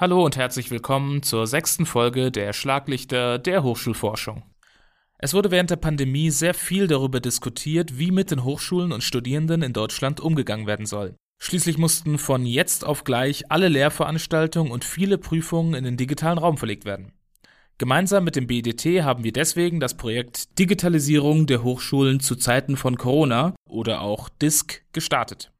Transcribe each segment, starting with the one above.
Hallo und herzlich willkommen zur sechsten Folge der Schlaglichter der Hochschulforschung. Es wurde während der Pandemie sehr viel darüber diskutiert, wie mit den Hochschulen und Studierenden in Deutschland umgegangen werden soll. Schließlich mussten von jetzt auf gleich alle Lehrveranstaltungen und viele Prüfungen in den digitalen Raum verlegt werden. Gemeinsam mit dem BDT haben wir deswegen das Projekt Digitalisierung der Hochschulen zu Zeiten von Corona oder auch DISC gestartet.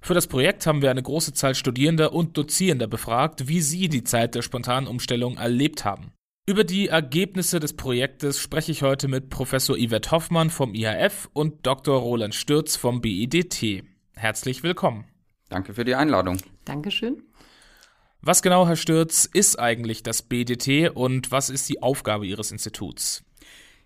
Für das Projekt haben wir eine große Zahl Studierender und Dozierender befragt, wie sie die Zeit der spontanen Umstellung erlebt haben. Über die Ergebnisse des Projektes spreche ich heute mit Professor Yvette Hoffmann vom IHF und Dr. Roland Stürz vom BIDT. Herzlich willkommen. Danke für die Einladung. Dankeschön. Was genau, Herr Stürz, ist eigentlich das BDT und was ist die Aufgabe Ihres Instituts?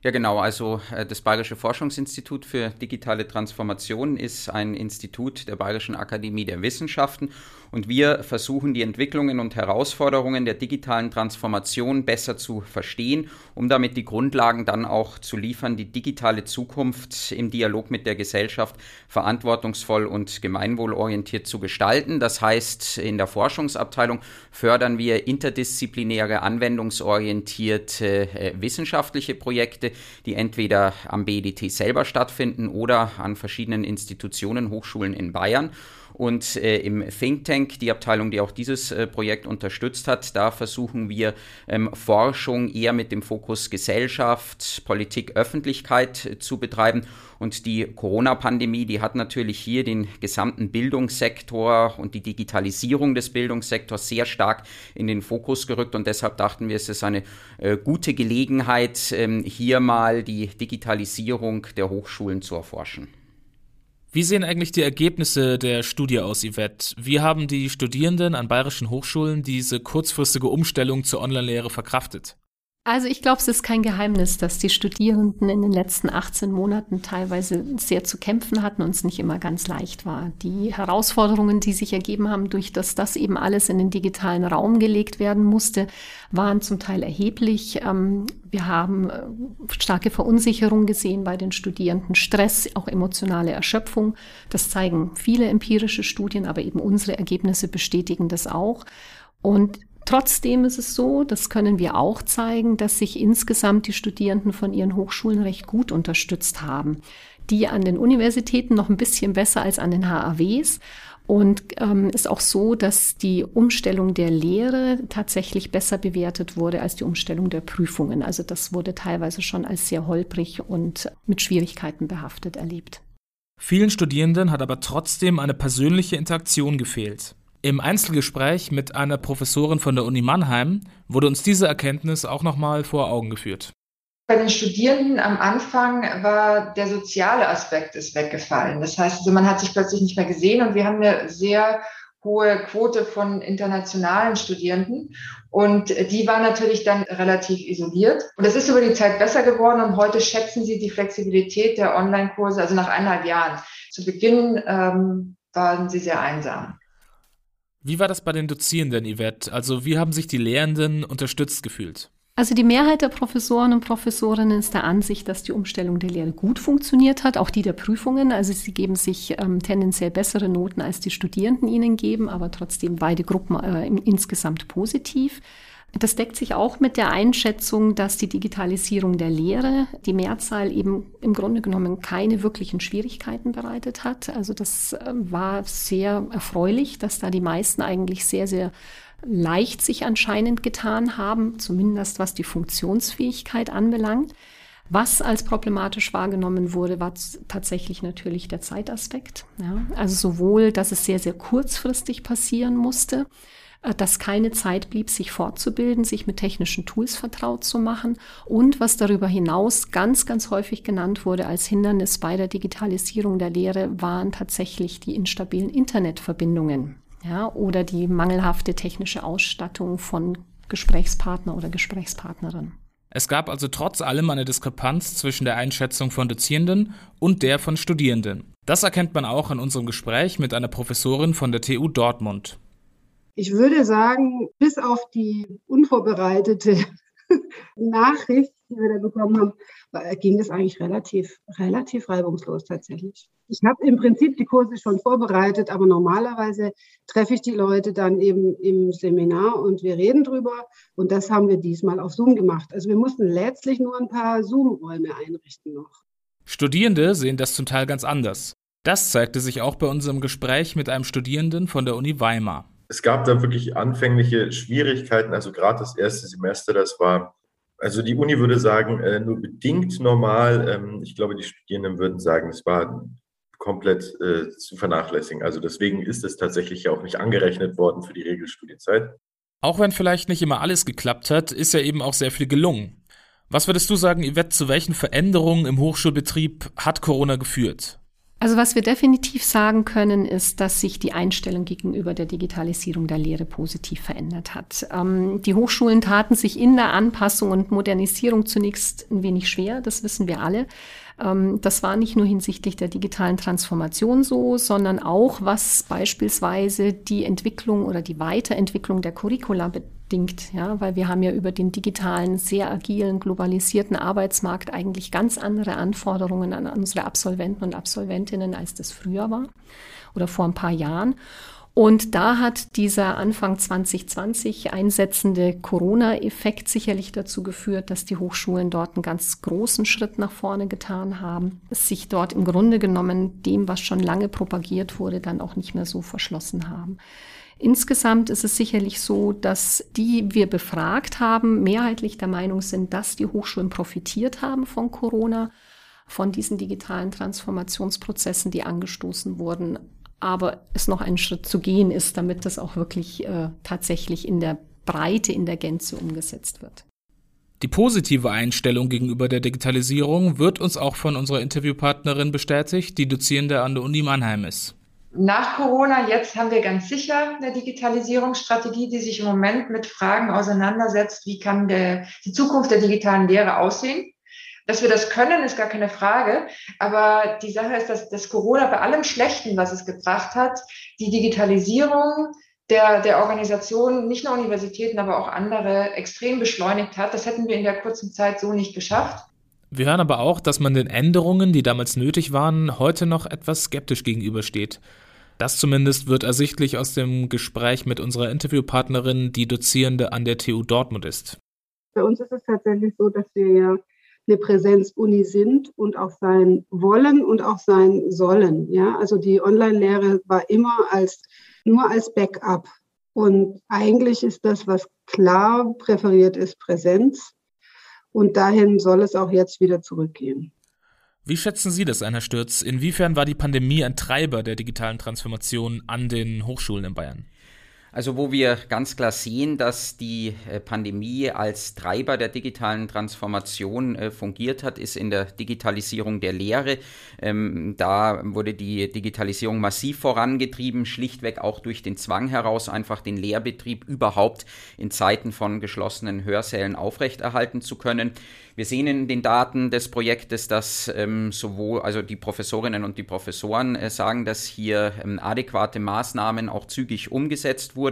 Ja, genau. Also äh, das Bayerische Forschungsinstitut für digitale Transformation ist ein Institut der Bayerischen Akademie der Wissenschaften und wir versuchen die Entwicklungen und Herausforderungen der digitalen Transformation besser zu verstehen, um damit die Grundlagen dann auch zu liefern, die digitale Zukunft im Dialog mit der Gesellschaft verantwortungsvoll und gemeinwohlorientiert zu gestalten. Das heißt, in der Forschungsabteilung fördern wir interdisziplinäre, anwendungsorientierte äh, wissenschaftliche Projekte, die entweder am BEDT selber stattfinden oder an verschiedenen Institutionen, Hochschulen in Bayern. Und äh, im Think Tank, die Abteilung, die auch dieses äh, Projekt unterstützt hat, da versuchen wir ähm, Forschung eher mit dem Fokus Gesellschaft, Politik, Öffentlichkeit äh, zu betreiben. Und die Corona-Pandemie, die hat natürlich hier den gesamten Bildungssektor und die Digitalisierung des Bildungssektors sehr stark in den Fokus gerückt. Und deshalb dachten wir, es ist eine äh, gute Gelegenheit, ähm, hier mal die Digitalisierung der Hochschulen zu erforschen. Wie sehen eigentlich die Ergebnisse der Studie aus, Yvette? Wie haben die Studierenden an bayerischen Hochschulen diese kurzfristige Umstellung zur Online-Lehre verkraftet? Also ich glaube, es ist kein Geheimnis, dass die Studierenden in den letzten 18 Monaten teilweise sehr zu kämpfen hatten und es nicht immer ganz leicht war. Die Herausforderungen, die sich ergeben haben, durch das das eben alles in den digitalen Raum gelegt werden musste, waren zum Teil erheblich. Ähm, wir haben äh, starke Verunsicherung gesehen bei den Studierenden, Stress, auch emotionale Erschöpfung. Das zeigen viele empirische Studien, aber eben unsere Ergebnisse bestätigen das auch. Und Trotzdem ist es so, das können wir auch zeigen, dass sich insgesamt die Studierenden von ihren Hochschulen recht gut unterstützt haben. Die an den Universitäten noch ein bisschen besser als an den HAWs. Und ähm, ist auch so, dass die Umstellung der Lehre tatsächlich besser bewertet wurde als die Umstellung der Prüfungen. Also das wurde teilweise schon als sehr holprig und mit Schwierigkeiten behaftet erlebt. Vielen Studierenden hat aber trotzdem eine persönliche Interaktion gefehlt. Im Einzelgespräch mit einer Professorin von der Uni Mannheim wurde uns diese Erkenntnis auch nochmal vor Augen geführt. Bei den Studierenden am Anfang war der soziale Aspekt ist weggefallen. Das heißt, also man hat sich plötzlich nicht mehr gesehen und wir haben eine sehr hohe Quote von internationalen Studierenden und die war natürlich dann relativ isoliert. Und es ist über die Zeit besser geworden und heute schätzen sie die Flexibilität der Online-Kurse, also nach eineinhalb Jahren. Zu Beginn ähm, waren sie sehr einsam. Wie war das bei den Dozierenden, Yvette? Also wie haben sich die Lehrenden unterstützt gefühlt? Also die Mehrheit der Professoren und Professorinnen ist der Ansicht, dass die Umstellung der Lehre gut funktioniert hat, auch die der Prüfungen. Also sie geben sich ähm, tendenziell bessere Noten, als die Studierenden ihnen geben, aber trotzdem beide Gruppen äh, insgesamt positiv. Das deckt sich auch mit der Einschätzung, dass die Digitalisierung der Lehre die Mehrzahl eben im Grunde genommen keine wirklichen Schwierigkeiten bereitet hat. Also das ähm, war sehr erfreulich, dass da die meisten eigentlich sehr, sehr leicht sich anscheinend getan haben, zumindest was die Funktionsfähigkeit anbelangt. Was als problematisch wahrgenommen wurde, war tatsächlich natürlich der Zeitaspekt. Ja, also sowohl, dass es sehr, sehr kurzfristig passieren musste, dass keine Zeit blieb, sich fortzubilden, sich mit technischen Tools vertraut zu machen und was darüber hinaus ganz, ganz häufig genannt wurde als Hindernis bei der Digitalisierung der Lehre, waren tatsächlich die instabilen Internetverbindungen ja, oder die mangelhafte technische Ausstattung von Gesprächspartner oder Gesprächspartnerin. Es gab also trotz allem eine Diskrepanz zwischen der Einschätzung von Dozierenden und der von Studierenden. Das erkennt man auch in unserem Gespräch mit einer Professorin von der TU Dortmund. Ich würde sagen, bis auf die unvorbereitete Nachricht, die wir da bekommen haben, ging es eigentlich relativ, relativ reibungslos tatsächlich. Ich habe im Prinzip die Kurse schon vorbereitet, aber normalerweise treffe ich die Leute dann eben im Seminar und wir reden drüber. Und das haben wir diesmal auf Zoom gemacht. Also wir mussten letztlich nur ein paar Zoom-Räume einrichten noch. Studierende sehen das zum Teil ganz anders. Das zeigte sich auch bei unserem Gespräch mit einem Studierenden von der Uni Weimar. Es gab da wirklich anfängliche Schwierigkeiten, also gerade das erste Semester, das war, also die Uni würde sagen, äh, nur bedingt normal. Ähm, ich glaube, die Studierenden würden sagen, es war komplett äh, zu vernachlässigen. Also deswegen ist es tatsächlich ja auch nicht angerechnet worden für die Regelstudienzeit. Auch wenn vielleicht nicht immer alles geklappt hat, ist ja eben auch sehr viel gelungen. Was würdest du sagen, Yvette, zu welchen Veränderungen im Hochschulbetrieb hat Corona geführt? Also was wir definitiv sagen können, ist, dass sich die Einstellung gegenüber der Digitalisierung der Lehre positiv verändert hat. Ähm, die Hochschulen taten sich in der Anpassung und Modernisierung zunächst ein wenig schwer, das wissen wir alle. Ähm, das war nicht nur hinsichtlich der digitalen Transformation so, sondern auch was beispielsweise die Entwicklung oder die Weiterentwicklung der Curricula bedingt, ja, weil wir haben ja über den digitalen, sehr agilen, globalisierten Arbeitsmarkt eigentlich ganz andere Anforderungen an unsere Absolventen und Absolventinnen, als das früher war oder vor ein paar Jahren. Und da hat dieser Anfang 2020 einsetzende Corona-Effekt sicherlich dazu geführt, dass die Hochschulen dort einen ganz großen Schritt nach vorne getan haben, sich dort im Grunde genommen dem, was schon lange propagiert wurde, dann auch nicht mehr so verschlossen haben. Insgesamt ist es sicherlich so, dass die wir befragt haben, mehrheitlich der Meinung sind, dass die Hochschulen profitiert haben von Corona, von diesen digitalen Transformationsprozessen, die angestoßen wurden aber es noch einen Schritt zu gehen ist, damit das auch wirklich äh, tatsächlich in der Breite, in der Gänze umgesetzt wird. Die positive Einstellung gegenüber der Digitalisierung wird uns auch von unserer Interviewpartnerin bestätigt, die Dozierende an der Uni Mannheim ist. Nach Corona, jetzt haben wir ganz sicher eine Digitalisierungsstrategie, die sich im Moment mit Fragen auseinandersetzt, wie kann der, die Zukunft der digitalen Lehre aussehen. Dass wir das können, ist gar keine Frage. Aber die Sache ist, dass das Corona bei allem Schlechten, was es gebracht hat, die Digitalisierung der, der Organisation, nicht nur Universitäten, aber auch andere, extrem beschleunigt hat. Das hätten wir in der kurzen Zeit so nicht geschafft. Wir hören aber auch, dass man den Änderungen, die damals nötig waren, heute noch etwas skeptisch gegenübersteht. Das zumindest wird ersichtlich aus dem Gespräch mit unserer Interviewpartnerin, die Dozierende an der TU Dortmund ist. Bei uns ist es tatsächlich so, dass wir ja eine Präsenzuni sind und auch sein wollen und auch sein sollen. Ja, also die Online-Lehre war immer als, nur als Backup. Und eigentlich ist das, was klar präferiert ist, Präsenz. Und dahin soll es auch jetzt wieder zurückgehen. Wie schätzen Sie das, Anna Stürz? Inwiefern war die Pandemie ein Treiber der digitalen Transformation an den Hochschulen in Bayern? Also wo wir ganz klar sehen, dass die äh, Pandemie als Treiber der digitalen Transformation äh, fungiert hat, ist in der Digitalisierung der Lehre. Ähm, da wurde die Digitalisierung massiv vorangetrieben, schlichtweg auch durch den Zwang heraus, einfach den Lehrbetrieb überhaupt in Zeiten von geschlossenen Hörsälen aufrechterhalten zu können. Wir sehen in den Daten des Projektes, dass ähm, sowohl also die Professorinnen und die Professoren äh, sagen, dass hier ähm, adäquate Maßnahmen auch zügig umgesetzt wurden.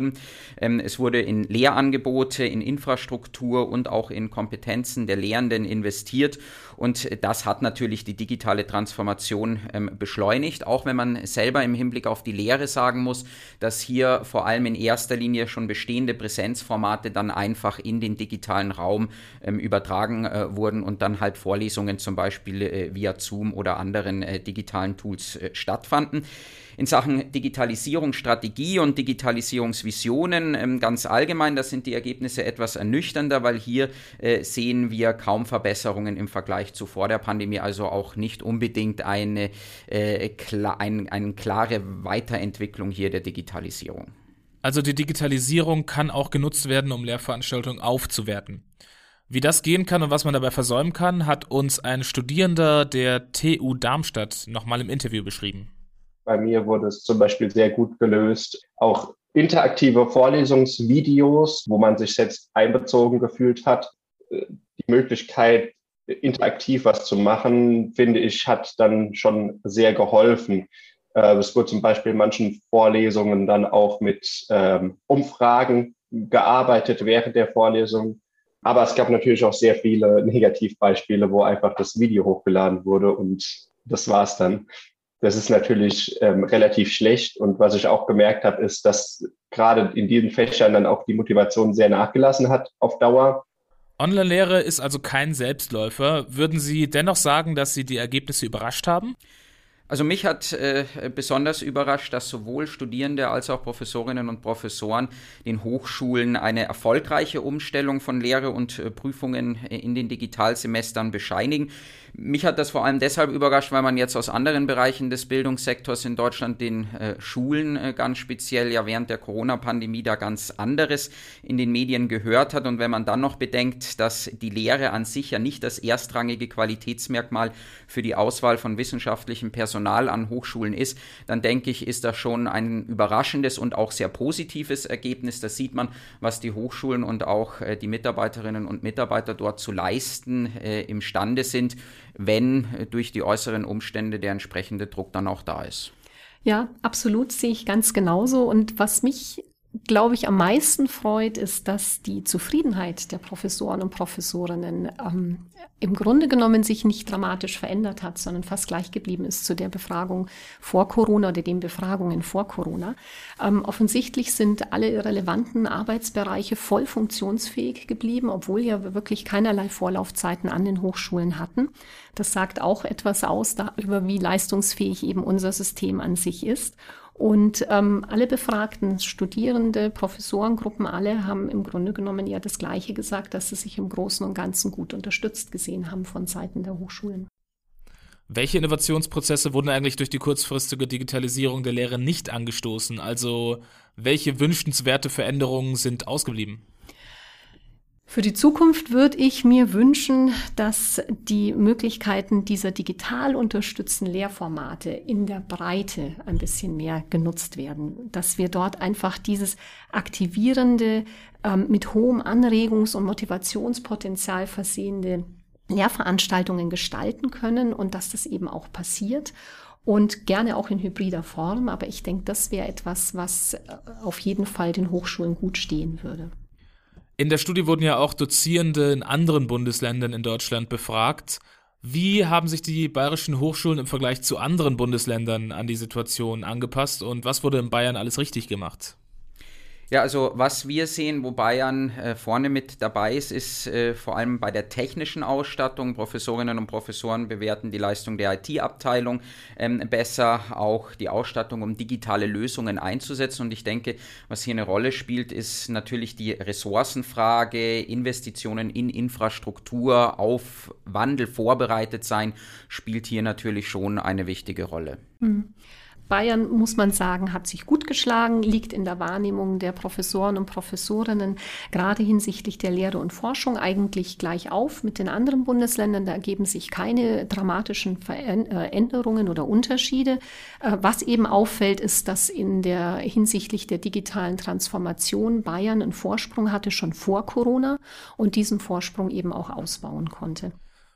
Ähm, es wurde in Lehrangebote, in Infrastruktur und auch in Kompetenzen der Lehrenden investiert und das hat natürlich die digitale Transformation ähm, beschleunigt, auch wenn man selber im Hinblick auf die Lehre sagen muss, dass hier vor allem in erster Linie schon bestehende Präsenzformate dann einfach in den digitalen Raum ähm, übertragen äh, wurden und dann halt Vorlesungen zum Beispiel äh, via Zoom oder anderen äh, digitalen Tools äh, stattfanden. In Sachen Digitalisierungsstrategie und Digitalisierungsvisionen ähm, ganz allgemein, das sind die Ergebnisse etwas ernüchternder, weil hier äh, sehen wir kaum Verbesserungen im Vergleich zu vor der Pandemie, also auch nicht unbedingt eine, äh, klar, ein, eine klare Weiterentwicklung hier der Digitalisierung. Also die Digitalisierung kann auch genutzt werden, um Lehrveranstaltungen aufzuwerten. Wie das gehen kann und was man dabei versäumen kann, hat uns ein Studierender der TU Darmstadt nochmal im Interview beschrieben. Bei mir wurde es zum Beispiel sehr gut gelöst. Auch interaktive Vorlesungsvideos, wo man sich selbst einbezogen gefühlt hat. Die Möglichkeit, interaktiv was zu machen, finde ich, hat dann schon sehr geholfen. Äh, es wurde zum Beispiel in manchen Vorlesungen dann auch mit ähm, Umfragen gearbeitet während der Vorlesung. Aber es gab natürlich auch sehr viele Negativbeispiele, wo einfach das Video hochgeladen wurde und das war's dann. Das ist natürlich ähm, relativ schlecht. Und was ich auch gemerkt habe, ist, dass gerade in diesen Fächern dann auch die Motivation sehr nachgelassen hat auf Dauer. Online-Lehre ist also kein Selbstläufer. Würden Sie dennoch sagen, dass Sie die Ergebnisse überrascht haben? Also mich hat äh, besonders überrascht, dass sowohl Studierende als auch Professorinnen und Professoren den Hochschulen eine erfolgreiche Umstellung von Lehre und äh, Prüfungen in den Digitalsemestern bescheinigen. Mich hat das vor allem deshalb überrascht, weil man jetzt aus anderen Bereichen des Bildungssektors in Deutschland, den äh, Schulen äh, ganz speziell, ja während der Corona-Pandemie da ganz anderes in den Medien gehört hat. Und wenn man dann noch bedenkt, dass die Lehre an sich ja nicht das erstrangige Qualitätsmerkmal für die Auswahl von wissenschaftlichem Personal an Hochschulen ist, dann denke ich, ist das schon ein überraschendes und auch sehr positives Ergebnis. Das sieht man, was die Hochschulen und auch äh, die Mitarbeiterinnen und Mitarbeiter dort zu leisten äh, imstande sind wenn durch die äußeren Umstände der entsprechende Druck dann auch da ist. Ja, absolut sehe ich ganz genauso. Und was mich glaube ich, am meisten freut, ist, dass die Zufriedenheit der Professoren und Professorinnen ähm, im Grunde genommen sich nicht dramatisch verändert hat, sondern fast gleich geblieben ist zu der Befragung vor Corona oder den Befragungen vor Corona. Ähm, offensichtlich sind alle relevanten Arbeitsbereiche voll funktionsfähig geblieben, obwohl ja wirklich keinerlei Vorlaufzeiten an den Hochschulen hatten. Das sagt auch etwas aus darüber, wie leistungsfähig eben unser System an sich ist. Und ähm, alle befragten Studierende, Professorengruppen, alle haben im Grunde genommen ja das Gleiche gesagt, dass sie sich im Großen und Ganzen gut unterstützt gesehen haben von Seiten der Hochschulen. Welche Innovationsprozesse wurden eigentlich durch die kurzfristige Digitalisierung der Lehre nicht angestoßen? Also welche wünschenswerte Veränderungen sind ausgeblieben? Für die Zukunft würde ich mir wünschen, dass die Möglichkeiten dieser digital unterstützten Lehrformate in der Breite ein bisschen mehr genutzt werden, dass wir dort einfach dieses aktivierende, ähm, mit hohem Anregungs- und Motivationspotenzial versehende Lehrveranstaltungen gestalten können und dass das eben auch passiert und gerne auch in hybrider Form. Aber ich denke, das wäre etwas, was äh, auf jeden Fall den Hochschulen gut stehen würde. In der Studie wurden ja auch Dozierende in anderen Bundesländern in Deutschland befragt. Wie haben sich die bayerischen Hochschulen im Vergleich zu anderen Bundesländern an die Situation angepasst und was wurde in Bayern alles richtig gemacht? Ja, also was wir sehen, wo Bayern äh, vorne mit dabei ist, ist äh, vor allem bei der technischen Ausstattung. Professorinnen und Professoren bewerten die Leistung der IT-Abteilung ähm, besser, auch die Ausstattung, um digitale Lösungen einzusetzen. Und ich denke, was hier eine Rolle spielt, ist natürlich die Ressourcenfrage, Investitionen in Infrastruktur, auf Wandel vorbereitet sein, spielt hier natürlich schon eine wichtige Rolle. Mhm. Bayern, muss man sagen, hat sich gut geschlagen, liegt in der Wahrnehmung der Professoren und Professorinnen gerade hinsichtlich der Lehre und Forschung eigentlich gleich auf mit den anderen Bundesländern. Da ergeben sich keine dramatischen Veränderungen äh, oder Unterschiede. Äh, was eben auffällt, ist, dass in der hinsichtlich der digitalen Transformation Bayern einen Vorsprung hatte schon vor Corona und diesen Vorsprung eben auch ausbauen konnte.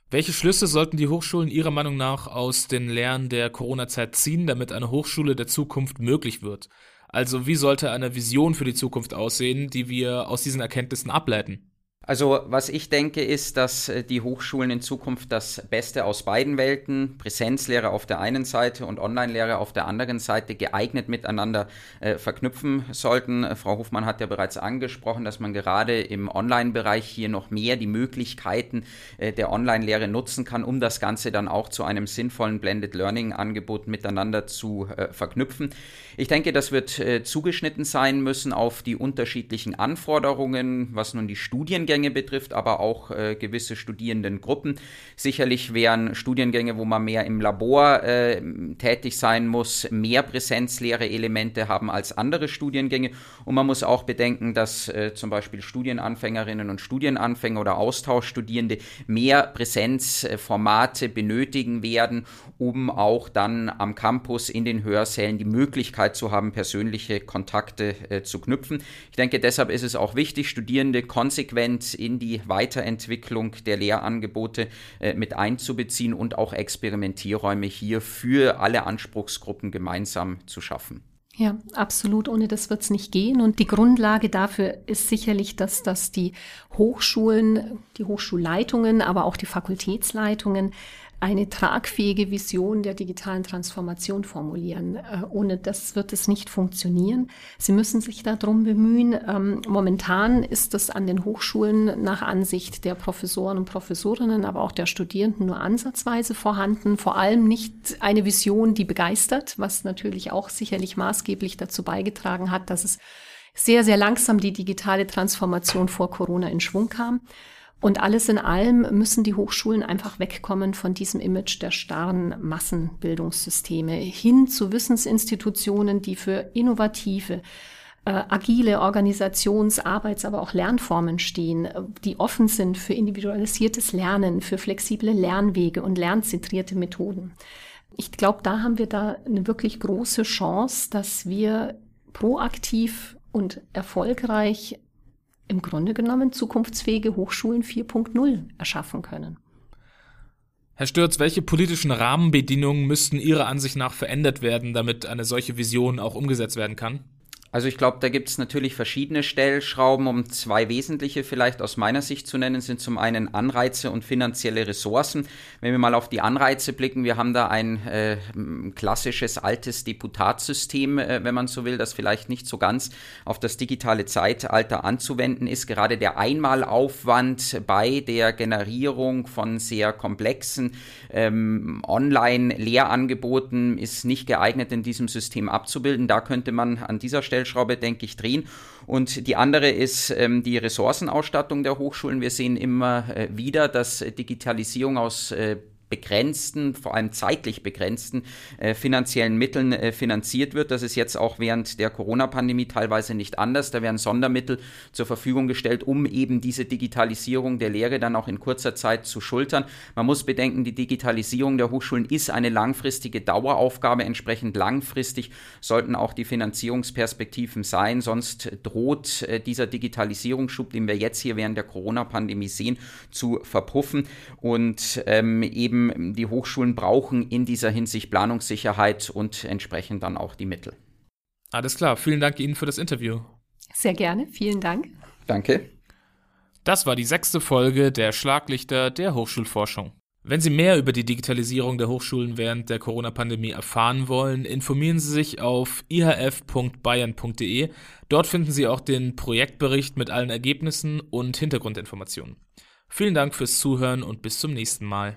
Welche Schlüsse sollten die Hochschulen Ihrer Meinung nach aus den Lehren der Corona-Zeit ziehen, damit eine Hochschule der Zukunft möglich wird? Also wie sollte eine Vision für die Zukunft aussehen, die wir aus diesen Erkenntnissen ableiten? Also was ich denke, ist, dass äh, die Hochschulen in Zukunft das Beste aus beiden Welten, Präsenzlehre auf der einen Seite und Online-Lehre auf der anderen Seite, geeignet miteinander äh, verknüpfen sollten. Äh, Frau Hofmann hat ja bereits angesprochen, dass man gerade im Online-Bereich hier noch mehr die Möglichkeiten äh, der Online-Lehre nutzen kann, um das Ganze dann auch zu einem sinnvollen Blended Learning-Angebot miteinander zu äh, verknüpfen. Ich denke, das wird äh, zugeschnitten sein müssen auf die unterschiedlichen Anforderungen, was nun die Studiengänge betrifft, aber auch äh, gewisse Studierendengruppen. Sicherlich wären Studiengänge, wo man mehr im Labor äh, tätig sein muss, mehr Präsenzlehre-Elemente haben als andere Studiengänge. Und man muss auch bedenken, dass äh, zum Beispiel Studienanfängerinnen und Studienanfänger oder Austauschstudierende mehr Präsenzformate benötigen werden, um auch dann am Campus in den Hörsälen die Möglichkeit Möglichkeit zu haben, persönliche Kontakte äh, zu knüpfen. Ich denke, deshalb ist es auch wichtig, Studierende konsequent in die Weiterentwicklung der Lehrangebote äh, mit einzubeziehen und auch Experimentierräume hier für alle Anspruchsgruppen gemeinsam zu schaffen. Ja, absolut. Ohne das wird es nicht gehen. Und die Grundlage dafür ist sicherlich, dass, dass die Hochschulen, die Hochschulleitungen, aber auch die Fakultätsleitungen eine tragfähige Vision der digitalen Transformation formulieren. Äh, ohne das wird es nicht funktionieren. Sie müssen sich darum bemühen. Ähm, momentan ist es an den Hochschulen nach Ansicht der Professoren und Professorinnen, aber auch der Studierenden nur ansatzweise vorhanden. Vor allem nicht eine Vision, die begeistert, was natürlich auch sicherlich maßgeblich dazu beigetragen hat, dass es sehr, sehr langsam die digitale Transformation vor Corona in Schwung kam. Und alles in allem müssen die Hochschulen einfach wegkommen von diesem Image der starren Massenbildungssysteme hin zu Wissensinstitutionen, die für innovative, äh, agile Organisations-, Arbeits-, aber auch Lernformen stehen, die offen sind für individualisiertes Lernen, für flexible Lernwege und lernzentrierte Methoden. Ich glaube, da haben wir da eine wirklich große Chance, dass wir proaktiv und erfolgreich im Grunde genommen zukunftsfähige Hochschulen 4.0 erschaffen können. Herr Stürz, welche politischen Rahmenbedingungen müssten Ihrer Ansicht nach verändert werden, damit eine solche Vision auch umgesetzt werden kann? Also ich glaube, da gibt es natürlich verschiedene Stellschrauben, um zwei wesentliche vielleicht aus meiner Sicht zu nennen, sind zum einen Anreize und finanzielle Ressourcen. Wenn wir mal auf die Anreize blicken, wir haben da ein äh, klassisches altes Deputatssystem, äh, wenn man so will, das vielleicht nicht so ganz auf das digitale Zeitalter anzuwenden ist. Gerade der Einmalaufwand bei der Generierung von sehr komplexen ähm, Online-Lehrangeboten ist nicht geeignet, in diesem System abzubilden. Da könnte man an dieser Stelle Stellschraube, denke ich, drehen. Und die andere ist ähm, die Ressourcenausstattung der Hochschulen. Wir sehen immer äh, wieder, dass Digitalisierung aus äh, begrenzten, vor allem zeitlich begrenzten äh, finanziellen Mitteln äh, finanziert wird. Das ist jetzt auch während der Corona-Pandemie teilweise nicht anders. Da werden Sondermittel zur Verfügung gestellt, um eben diese Digitalisierung der Lehre dann auch in kurzer Zeit zu schultern. Man muss bedenken, die Digitalisierung der Hochschulen ist eine langfristige Daueraufgabe. Entsprechend langfristig sollten auch die Finanzierungsperspektiven sein. Sonst droht äh, dieser Digitalisierungsschub, den wir jetzt hier während der Corona-Pandemie sehen, zu verpuffen und ähm, eben eben die Hochschulen brauchen in dieser Hinsicht Planungssicherheit und entsprechend dann auch die Mittel. Alles klar, vielen Dank Ihnen für das Interview. Sehr gerne, vielen Dank. Danke. Das war die sechste Folge der Schlaglichter der Hochschulforschung. Wenn Sie mehr über die Digitalisierung der Hochschulen während der Corona-Pandemie erfahren wollen, informieren Sie sich auf ihf.bayern.de. Dort finden Sie auch den Projektbericht mit allen Ergebnissen und Hintergrundinformationen. Vielen Dank fürs Zuhören und bis zum nächsten Mal.